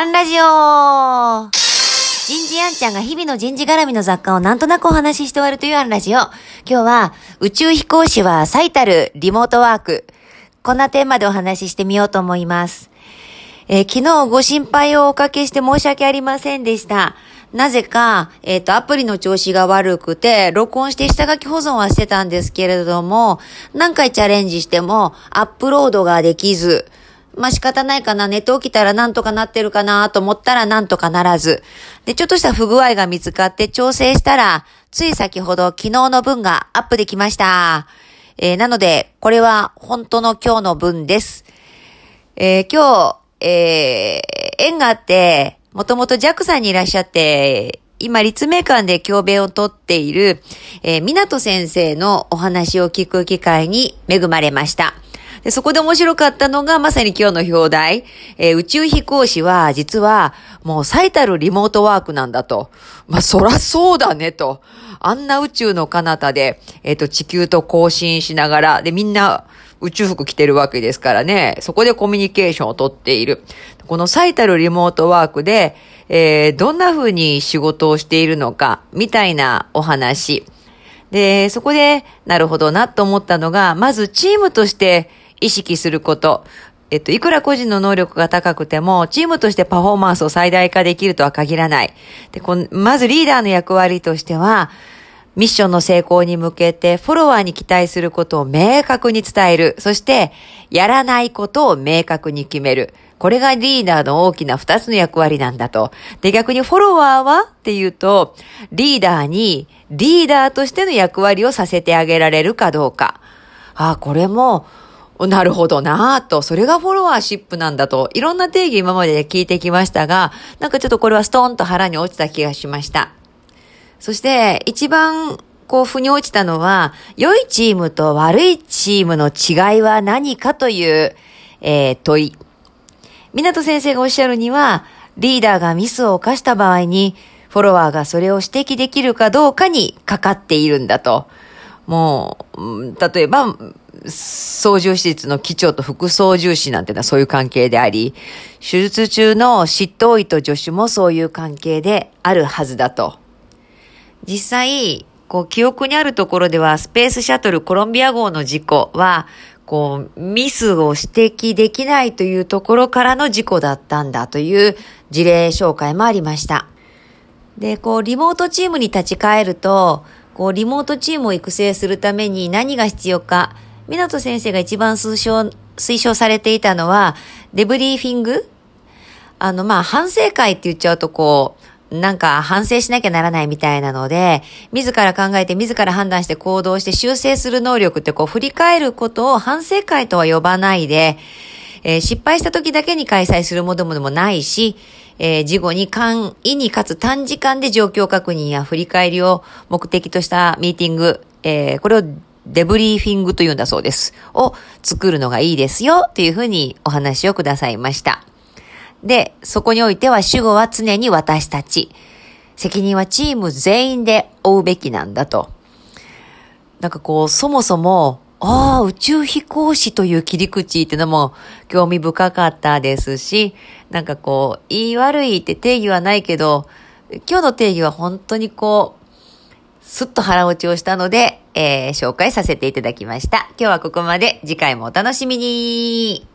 アンラジオ人事アンちゃんが日々の人事絡みの雑貨をなんとなくお話しして終わるというアンラジオ。今日は宇宙飛行士は最たるリモートワーク。こんなテーマでお話ししてみようと思います。えー、昨日ご心配をおかけして申し訳ありませんでした。なぜか、えっ、ー、と、アプリの調子が悪くて、録音して下書き保存はしてたんですけれども、何回チャレンジしても、アップロードができず、まあ、仕方ないかな、寝て起きたらなんとかなってるかなと思ったらなんとかならず。で、ちょっとした不具合が見つかって調整したら、つい先ほど昨日の分がアップできました。えー、なので、これは本当の今日の分です。えー、今日、えー、縁があって、もともと JAXA にいらっしゃって、今、立命館で教鞭をとっている、えー、港先生のお話を聞く機会に恵まれました。でそこで面白かったのが、まさに今日の表題、えー、宇宙飛行士は、実は、もう最たるリモートワークなんだと。まあ、そらそうだね、と。あんな宇宙の彼方で、えっ、ー、と、地球と交信しながら、で、みんな、宇宙服着てるわけですからね、そこでコミュニケーションをとっている。この最たるリモートワークで、えー、どんな風に仕事をしているのか、みたいなお話。で、そこで、なるほどなと思ったのが、まずチームとして意識すること。えっと、いくら個人の能力が高くても、チームとしてパフォーマンスを最大化できるとは限らない。で、このまずリーダーの役割としては、ミッションの成功に向けてフォロワーに期待することを明確に伝える。そして、やらないことを明確に決める。これがリーダーの大きな二つの役割なんだと。で、逆にフォロワーはっていうと、リーダーにリーダーとしての役割をさせてあげられるかどうか。あ、これもなるほどなぁと、それがフォロワーシップなんだと、いろんな定義今まで聞いてきましたが、なんかちょっとこれはストーンと腹に落ちた気がしました。そして、一番、こう、腑に落ちたのは、良いチームと悪いチームの違いは何かという、えー、問い。港先生がおっしゃるには、リーダーがミスを犯した場合に、フォロワーがそれを指摘できるかどうかにかかっているんだと。もう、例えば、操縦施設の機長と副操縦士なんてのはそういう関係であり、手術中の執刀医と助手もそういう関係であるはずだと。実際、こう、記憶にあるところでは、スペースシャトルコロンビア号の事故は、こう、ミスを指摘できないというところからの事故だったんだという事例紹介もありました。で、こう、リモートチームに立ち返ると、こう、リモートチームを育成するために何が必要か、港先生が一番推奨、推奨されていたのは、デブリーフィング？あの、まあ、反省会って言っちゃうとこう、なんか反省しなきゃならないみたいなので、自ら考えて自ら判断して行動して修正する能力ってこう振り返ることを反省会とは呼ばないで、えー、失敗した時だけに開催するものでもないし、えー、事後に簡易にかつ短時間で状況確認や振り返りを目的としたミーティング、えー、これをデブリーフィングというんだそうです。を作るのがいいですよっていうふうにお話をくださいました。で、そこにおいては主語は常に私たち。責任はチーム全員で負うべきなんだと。なんかこう、そもそも、ああ、宇宙飛行士という切り口っていうのも興味深かったですし、なんかこう、言い悪いって定義はないけど、今日の定義は本当にこう、すっと腹落ちをしたので、えー、紹介させていただきました。今日はここまで。次回もお楽しみに